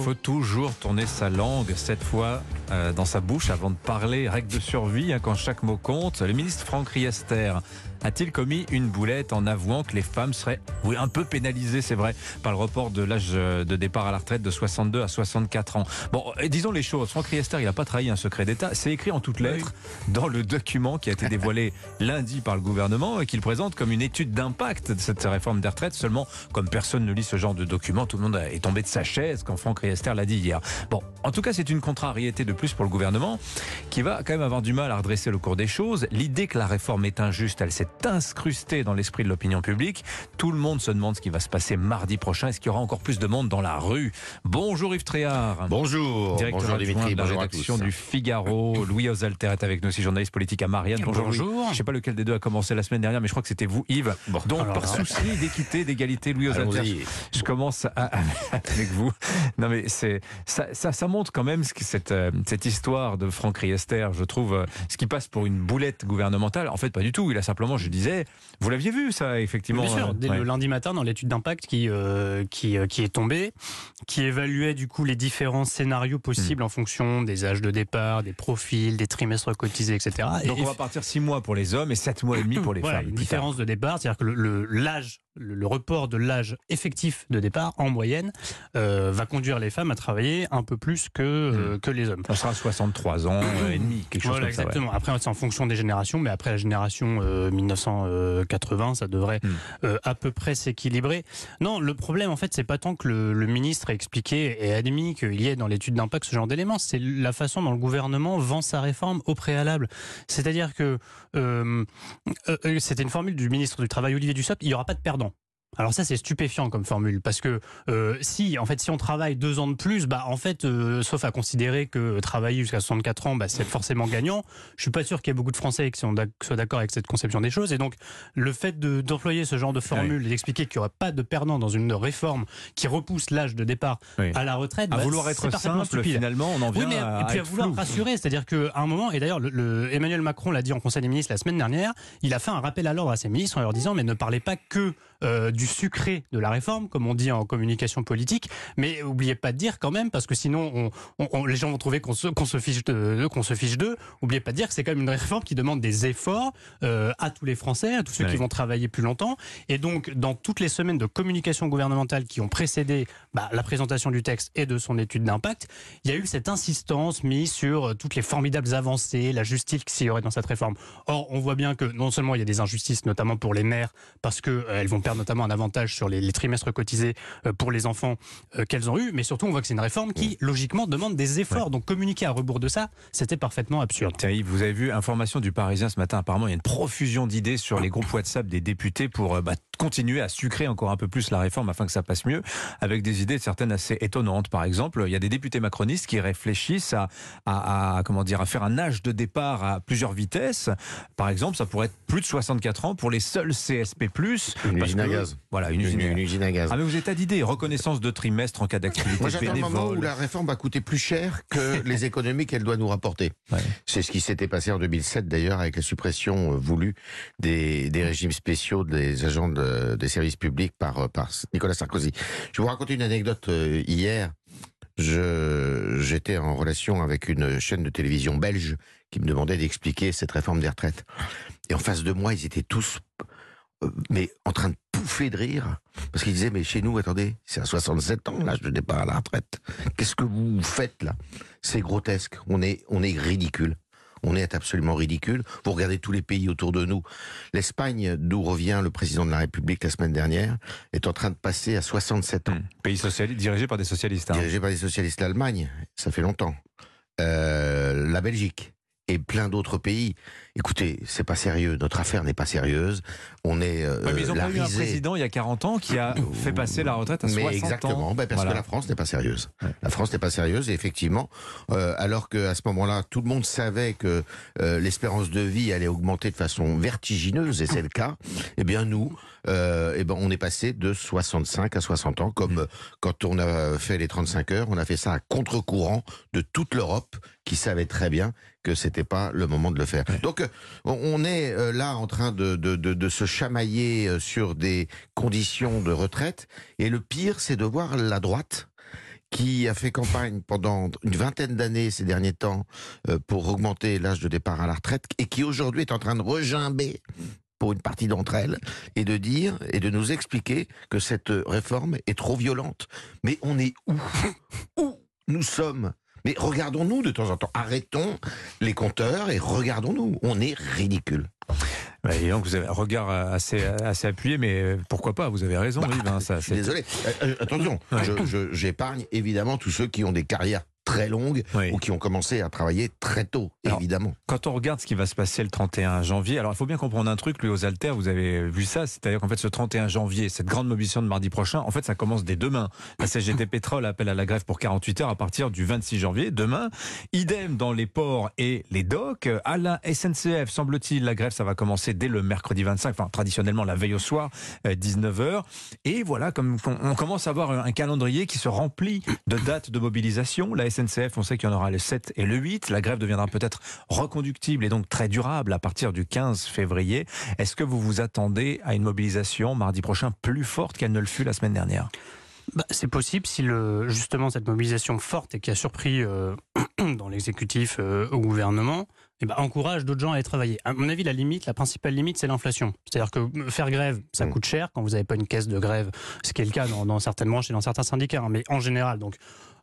faut toujours tourner sa langue, cette fois euh, dans sa bouche, avant de parler. Règle de survie, hein, quand chaque mot compte. Le ministre Franck Riester a-t-il commis une boulette en avouant que les femmes seraient, oui, un peu pénalisées, c'est vrai, par le report de l'âge de départ à la retraite de 62 à 64 ans? Bon, et disons les choses. Franck Riester, il n'a pas trahi un secret d'État. C'est écrit en toutes lettres dans le document qui a été dévoilé lundi par le gouvernement et qu'il présente comme une étude d'impact de cette réforme des retraites. Seulement, comme personne ne lit ce genre de document, tout le monde est tombé de sa chaise quand Franck Riester l'a dit hier. Bon, en tout cas, c'est une contrariété de plus pour le gouvernement qui va quand même avoir du mal à redresser le cours des choses. L'idée que la réforme est injuste, elle s'est incrustée dans l'esprit de l'opinion publique. Tout le monde se demande ce qui va se passer mardi prochain. Est-ce qu'il y aura encore plus de monde dans la rue? Bonjour Yves Tréhard. Bonjour. Directeur bonjour adjoint Dimitri. de la Bonjour à rédaction tous. du Figaro. Louis Osalter est avec nous aussi, journaliste politique à Marianne. Bonjour. Bonjour. Je ne sais pas lequel des deux a commencé la semaine dernière, mais je crois que c'était vous, Yves. Bon, Donc, alors par là. souci d'équité, d'égalité, Louis Osalter, je commence à- à- avec vous. Non, mais c'est ça, ça, ça montre quand même ce que cette, euh, cette histoire de Franck Riester, je trouve, euh, ce qui passe pour une boulette gouvernementale. En fait, pas du tout. Il a simplement, je disais, vous l'aviez vu, ça, effectivement. Bien sûr, euh, dès ouais. le lundi matin, dans l'étude d'impact qui, euh, qui, euh, qui est tombée, qui évaluait du coup les différents scénarios Hmm. possibles en fonction des âges de départ, des profils, des trimestres cotisés, etc. Donc, Et- on va partir six mois pour les hommes et sept mois et demi pour les voilà, femmes. différence de départ, c'est-à-dire que l'âge, le, le report de l'âge effectif de départ en moyenne euh, va conduire les femmes à travailler un peu plus que, euh, Hmm. que les hommes. Ça sera 63 ans euh, et demi, quelque chose Voilà, comme ça. ouais. exactement. Après, c'est en fonction des générations, mais après la génération euh, 1980, ça devrait Hmm. à peu près s'équilibrer. Non, le problème, en fait, c'est pas tant que le, le ministre a expliqué et admis qu'il y ait dans l'étude d'impact ce genre d'éléments, c'est la façon dont le gouvernement vend sa réforme au préalable. C'est-à-dire que euh, c'était une formule du ministre du Travail, Olivier Dussopt, il n'y aura pas de perdant. Alors ça c'est stupéfiant comme formule parce que euh, si en fait si on travaille deux ans de plus bah en fait euh, sauf à considérer que travailler jusqu'à 64 ans bah, c'est forcément gagnant je suis pas sûr qu'il y ait beaucoup de Français qui soient d'accord avec cette conception des choses et donc le fait de- d'employer ce genre de formule et d'expliquer qu'il n'y aura pas de perdant dans une réforme qui repousse l'âge de départ Oui. à la retraite À bah, vouloir être simple, stupide. finalement, on en Oui, vient mais à, et puis à vouloir flou. rassurer, c'est-à-dire qu'à un moment, et d'ailleurs, le, le- Emmanuel Macron l'a dit en Conseil des ministres la semaine dernière, il a fait un rappel à l'ordre à ses ministres en leur disant mais ne parlez pas que euh, du sucré de la réforme, comme on dit en communication politique, mais oubliez pas de dire quand même, parce que sinon on, on- on- les gens vont trouver qu'on se, qu'on se fiche de, qu'on se fiche d'eux. Oubliez pas de dire que c'est quand même une réforme qui demande des efforts euh, à tous les Français, à tous ceux Ouais. qui vont travailler plus longtemps. Et donc, dans toutes les semaines de communication gouvernementale qui ont précédé bah, la présentation du texte et de son étude d'impact, il y a eu cette insistance mise sur euh, toutes les formidables avancées, la justice qu'il y aurait dans cette réforme. Or, on voit bien que non seulement il y a des injustices, notamment pour les mères, parce qu'elles vont perdre notamment un avantage sur les, les trimestres cotisés euh, pour les enfants euh, qu'elles ont eus, mais surtout on voit que c'est une réforme qui, logiquement, demande des efforts. Donc communiquer à rebours de ça, c'était parfaitement absurde. Yves, vous avez vu, information du Parisien ce matin, apparemment il y a une profusion d'idées sur les groupes WhatsApp des députés pour euh, bah, continuer à sucrer encore un peu plus la réforme afin que ça passe mieux, avec des idées certaines assez étonnantes. Par exemple, il y a des députés macronistes qui réfléchissent à, à- à, comment dire, à faire un âge de départ à plusieurs vitesses. Par exemple, ça pourrait être plus de 64 ans pour les seuls CSP+. Une parce usine à gaz. Voilà, une Une, usine à une gaz. usine à gaz. Ah mais vous êtes à d'idées, reconnaissance de trimestre en cas d'activité Moi, j'attends le moment où la réforme va coûter plus cher que les économies qu'elle doit nous rapporter. Ouais. C'est ce qui s'était passé en 2007 d'ailleurs avec la suppression euh, voulue des, des régimes spéciaux des agents de- des services publics par, euh, par Nicolas Sarkozy. Je vais vous raconter une anecdote euh, hier. J'étais en relation avec une chaîne de télévision belge qui me demandait d'expliquer cette réforme des retraites. Et en face de moi, ils étaient tous, euh, mais en train de pouffer de rire. Parce qu'ils disaient, mais chez nous, attendez, c'est à 67 ans l'âge de départ à la retraite. Qu'est-ce que vous faites là? C'est grotesque. On est, on est ridicule. On est absolument ridicule. Vous regardez tous les pays autour de nous. L'Espagne, d'où revient le président de la République la semaine dernière, est en train de passer à 67 ans. Hmm. Pays socialiste, dirigé par des socialistes. hein. Dirigé par les socialistes. L'Allemagne, ça fait longtemps. Euh, la Belgique et plein d'autres pays. Écoutez, c'est pas sérieux. Notre affaire n'est pas sérieuse. On est euh, Ouais, mais ils n'ont la pas eu un président il y a 40 ans qui a fait passer la retraite à Mais 60 exactement, ans. ben parce Voilà. que la France n'est pas sérieuse. Ouais. La France n'est pas sérieuse et effectivement, euh, alors qu'à ce moment-là, tout le monde savait que euh, l'espérance de vie allait augmenter de façon vertigineuse et c'est le cas. Eh bien nous, eh ben on est passé de 65 à 60 ans, comme euh, quand on a fait les 35 heures, on a fait ça à contre-courant de toute l'Europe qui savait très bien que c'était pas le moment de le faire. Donc on- est euh, là en train de, de se chamailler euh, sur des conditions de retraite. Et le pire c'est de voir la droite qui a fait campagne pendant une vingtaine d'années ces derniers temps euh, pour augmenter l'âge de départ à la retraite et qui aujourd'hui est en train de regimber pour une partie d'entre elles et de dire et de nous expliquer que cette réforme est trop violente. Mais on est où? Où nous sommes? Mais regardons-nous de temps en temps. Arrêtons les compteurs et regardons-nous. On est ridicule. Bah, donc vous avez un regard assez, assez appuyé, mais pourquoi pas Vous avez raison, bah, Yves. Hein, ça, je suis désolé. Euh, euh, attention, j'épargne évidemment tous ceux qui ont des carrières très longues ou qui ont commencé à travailler très tôt, évidemment. Quand on regarde ce qui va se passer le 31 janvier, alors il faut bien comprendre un truc, lui aux Alters, vous avez vu ça, c'est-à-dire qu'en fait ce 31 janvier, cette grande mobilisation de mardi prochain, en fait ça commence dès demain. La CGT Pétrole appelle à la grève pour 48 heures à partir du 26 janvier, demain. Idem dans les ports et les docks. À la SNCF, semble-t-il, la grève ça va commencer dès le mercredi 25, enfin traditionnellement la veille au soir, 19h. Euh, et voilà, comme on commence à avoir un calendrier qui se remplit de dates de mobilisation. La SNCF, on sait qu'il y en aura le 7 et le 8. La grève deviendra peut-être reconductible et donc très durable à partir du 15 février. Est-ce que vous vous attendez à une mobilisation mardi prochain plus forte qu'elle ne le fut la semaine dernière? Bah, c'est possible si justement cette mobilisation forte et qui a surpris euh, dans l'exécutif euh, au gouvernement eh ben, encourage d'autres gens à aller travailler. À mon avis, la limite, la principale limite, c'est l'inflation. C'est-à-dire que euh, faire grève, ça mm. coûte cher quand vous n'avez pas une caisse de grève, ce qui est le cas dans, certaines branches et dans certains syndicats, hein, mais en général, donc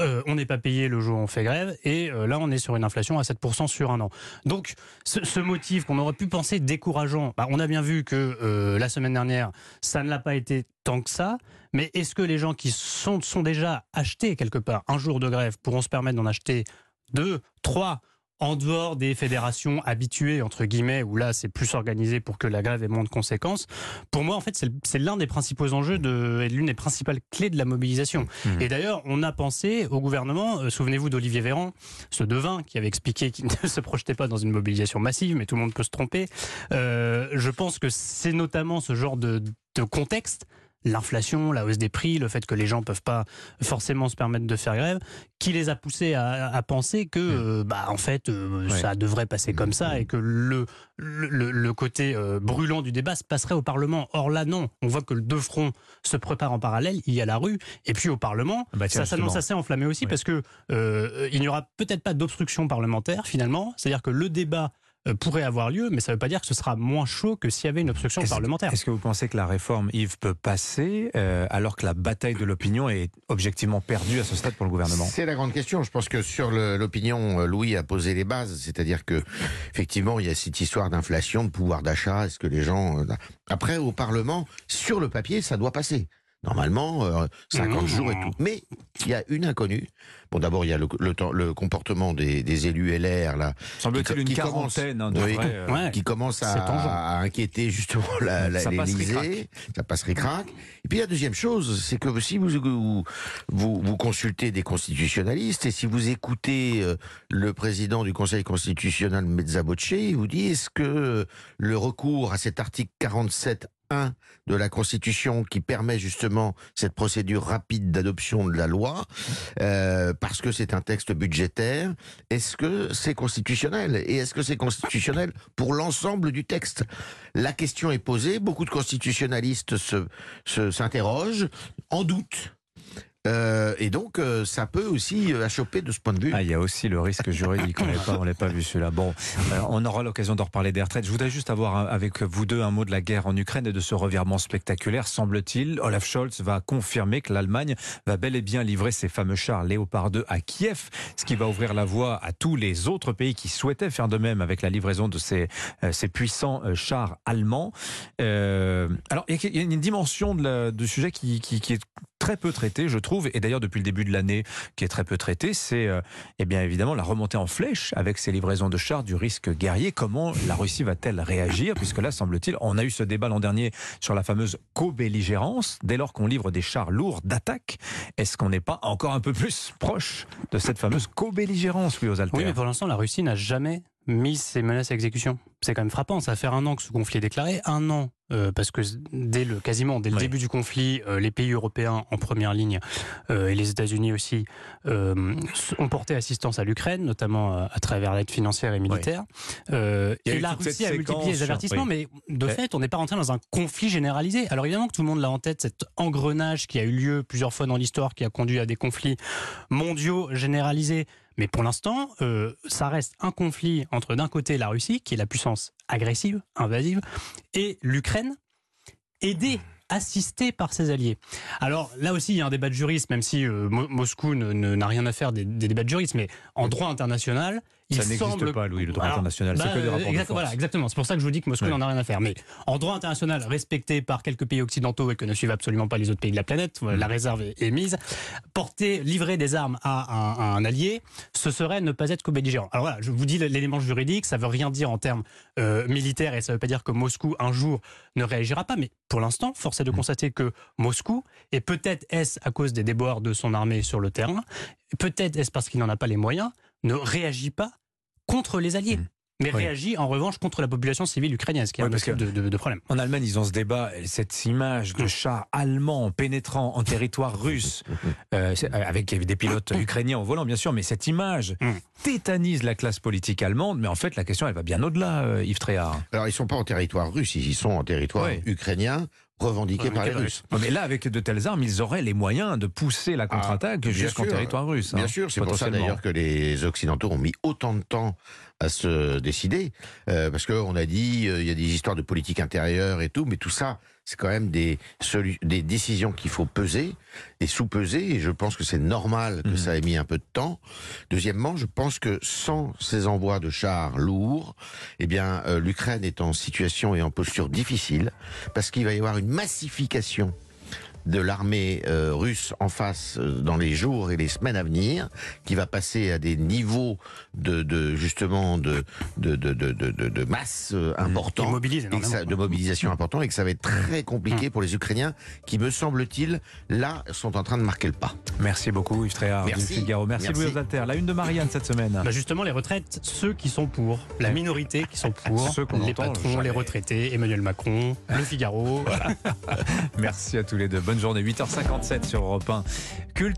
euh, on n'est pas payé le jour où on fait grève, et euh, là on est sur une inflation à 7% sur un an. Donc ce, motif qu'on aurait pu penser décourageant, bah, on a bien vu que la semaine dernière, ça ne l'a pas été tant que ça, mais est-ce que les gens qui sont, sont déjà achetés quelque part un jour de grève pourront se permettre d'en acheter deux, trois en dehors des fédérations habituées, entre guillemets, où là c'est plus organisé pour que la grève ait moins de conséquences, pour moi en fait c'est l'un des principaux enjeux de, et l'une des principales clés de la mobilisation. Mmh. Et d'ailleurs on a pensé au gouvernement, euh, souvenez-vous d'Olivier Véran, ce devin qui avait expliqué qu'il ne se projetait pas dans une mobilisation massive, mais tout le monde peut se tromper. Euh, je pense que c'est notamment ce genre de, de contexte l'inflation, la hausse des prix, le fait que les gens ne peuvent pas forcément se permettre de faire grève, qui les a poussés à, penser que, mm. euh, bah, en fait, euh, ça devrait passer comme ça et que le, le, côté euh, brûlant du débat se passerait au Parlement. Or là, non. On voit que le deux fronts se prépare en parallèle. Il y a la rue. Et puis au Parlement, bah, ça s'annonce assez enflammé aussi parce que il n'y aura peut-être pas d'obstruction parlementaire finalement. C'est-à-dire que le débat pourrait avoir lieu, mais ça ne veut pas dire que ce sera moins chaud que s'il y avait une obstruction parlementaire. Est-ce que vous pensez que la réforme, Yves, peut passer euh, alors que la bataille de l'opinion est objectivement perdue à ce stade pour le gouvernement? C'est la grande question. Je pense que sur l'opinion, euh, Louis a posé les bases, c'est-à-dire que effectivement, il y a cette histoire d'inflation, de pouvoir d'achat. Est-ce que les gens après au Parlement, sur le papier, ça doit passer. Normalement, 50 mmh. jours et tout. Mais il y a une inconnue. Bon, d'abord, il y a le, le, comportement des, des, élus LR, là. Semble-t-il une quarantaine, hein, euh, qui commence à, à, inquiéter justement la, la, l'Élysée. Ça passerait crack. Et puis la deuxième chose, c'est que si vous, vous, vous, consultez des constitutionnalistes et si vous écoutez euh, le président du Conseil constitutionnel, Mezzabocce, il vous dit est-ce que le recours à cet article 47 de la Constitution qui permet justement cette procédure rapide d'adoption de la loi, euh, parce que c'est un texte budgétaire. Est-ce que c'est constitutionnel Et est-ce que c'est constitutionnel pour l'ensemble du texte? La question est posée, beaucoup de constitutionnalistes s'interrogent, se, en doute. Euh, et donc, euh, ça peut aussi euh, achoper de ce point de vue. Ah, il y a aussi le risque juridique. on on l'a pas vu celui-là. Bon, on aura l'occasion d'en reparler des retraites. Je voudrais juste avoir avec vous deux un mot de la guerre en Ukraine et de ce revirement spectaculaire. Semble-t-il, Olaf Scholz va confirmer que l'Allemagne va bel et bien livrer ses fameux chars Léopard 2 à Kiev, ce qui va ouvrir la voie à tous les autres pays qui souhaitaient faire de même avec la livraison de ces, puissants chars allemands. alors, il y a une dimension du sujet qui est très peu traité, je trouve, et d'ailleurs depuis le début de l'année, qui est très peu traité, c'est euh, eh bien évidemment la remontée en flèche avec ces livraisons de chars du risque guerrier. Comment la Russie va-t-elle réagir? Puisque là, semble-t-il, on a eu ce débat l'an dernier sur la fameuse co-belligérance. Dès lors qu'on livre des chars lourds d'attaque, est-ce qu'on n'est pas encore un peu plus proche de cette fameuse co-belligérance, oui, aux Oui, mais pour l'instant, la Russie n'a jamais mise ces menaces à exécution. C'est quand même frappant. Ça fait un an que ce conflit est déclaré. Un an, euh, parce que dès le, quasiment dès le Oui. début du conflit, euh, les pays européens en première ligne euh, et les États-Unis aussi ont porté assistance à l'Ukraine, notamment à travers l'aide financière et militaire. Et la Russie a multiplié les avertissements, mais de fait, on n'est pas rentré dans un conflit généralisé. Alors évidemment que tout le monde l'a en tête, cet engrenage qui a eu lieu plusieurs fois dans l'histoire, qui a conduit à des conflits mondiaux généralisés. Mais pour l'instant, ça reste un conflit entre d'un côté la Russie, qui est la puissance agressive, invasive, et l'Ukraine, aidée, assistée par ses alliés. Alors là aussi, il y a un débat de juristes, même si euh, Mo- Moscou n'a rien à faire des, des débats de juristes, mais en droit international, Ça n'existe pas, Louis, le droit Alors, international. bah, c'est que des rapports de force. Voilà, exactement. C'est pour ça que je vous dis que Moscou n'en a rien à faire. Mais en droit international, respecté par quelques pays occidentaux et que ne suivent absolument pas les autres pays de la planète, Mm. la réserve est, mise, porter, livrer des armes à un, à un allié, ce serait ne pas être co-belligérant. Alors voilà, je vous dis l'élément juridique, ça veut rien dire en termes euh, militaires et ça veut pas dire que Moscou un jour ne réagira pas. Mais pour l'instant, force est de Mm. constater que Moscou, et peut-être est-ce à cause des déboires de son armée sur le terrain, peut-être est-ce parce qu'il n'en a pas les moyens, ne réagit pas contre les alliés. Mm. Mais Oui. réagit en revanche contre la population civile ukrainienne, ce qui est Oui, un parce que- de, de- de problème. En Allemagne, ils ont ce débat, cette image de chars allemands pénétrant en territoire russe, euh, c'est- euh, avec des pilotes ukrainiens au volant, bien sûr, mais cette image tétanise la classe politique allemande. Mais en fait, la question, elle va bien au-delà, euh, Yves Tréhard. Alors, ils sont pas en territoire russe, ils sont en territoire Oui. ukrainien, revendiqué par les Russes. Mais là, avec de telles armes, ils auraient les moyens de pousser la contre-attaque Ah, jusqu'en territoire russe. Bien hein, sûr, c'est pour ça d'ailleurs que les Occidentaux ont mis autant de temps à se décider, euh, parce qu'on a dit euh, il y a des histoires de politique intérieure et tout, mais tout ça, c'est quand même des, décisions qu'il faut peser et sous-peser, et je pense que c'est normal que Mhm. ça ait mis un peu de temps. Deuxièmement, je pense que sans ces envois de chars lourds, eh bien, euh, l'Ukraine est en situation et en posture difficile, parce qu'il va y avoir une massification de l'armée euh, russe en face euh, dans les jours et les semaines à venir, qui va passer à des niveaux de, de justement de de, de, de, de, de- de masse euh, importants. mobilisent et que énormément. ça- de mobilisation importante et que ça va être très compliqué Mmh. pour les Ukrainiens qui, me semble-t-il, là, sont en train de marquer le pas. Merci beaucoup, Yves Tréhard du Merci. Figaro. Merci, Merci. Louis Alter. La une de Marianne cette semaine. Bah justement, les retraites, ceux qui sont pour, la minorité qui sont pour, Ceux les entend patrons, jamais. les retraités, Emmanuel Macron, Le Figaro. voilà. Merci à tous les deux. Bonne journée. 8h57 sur Europe 1. Culte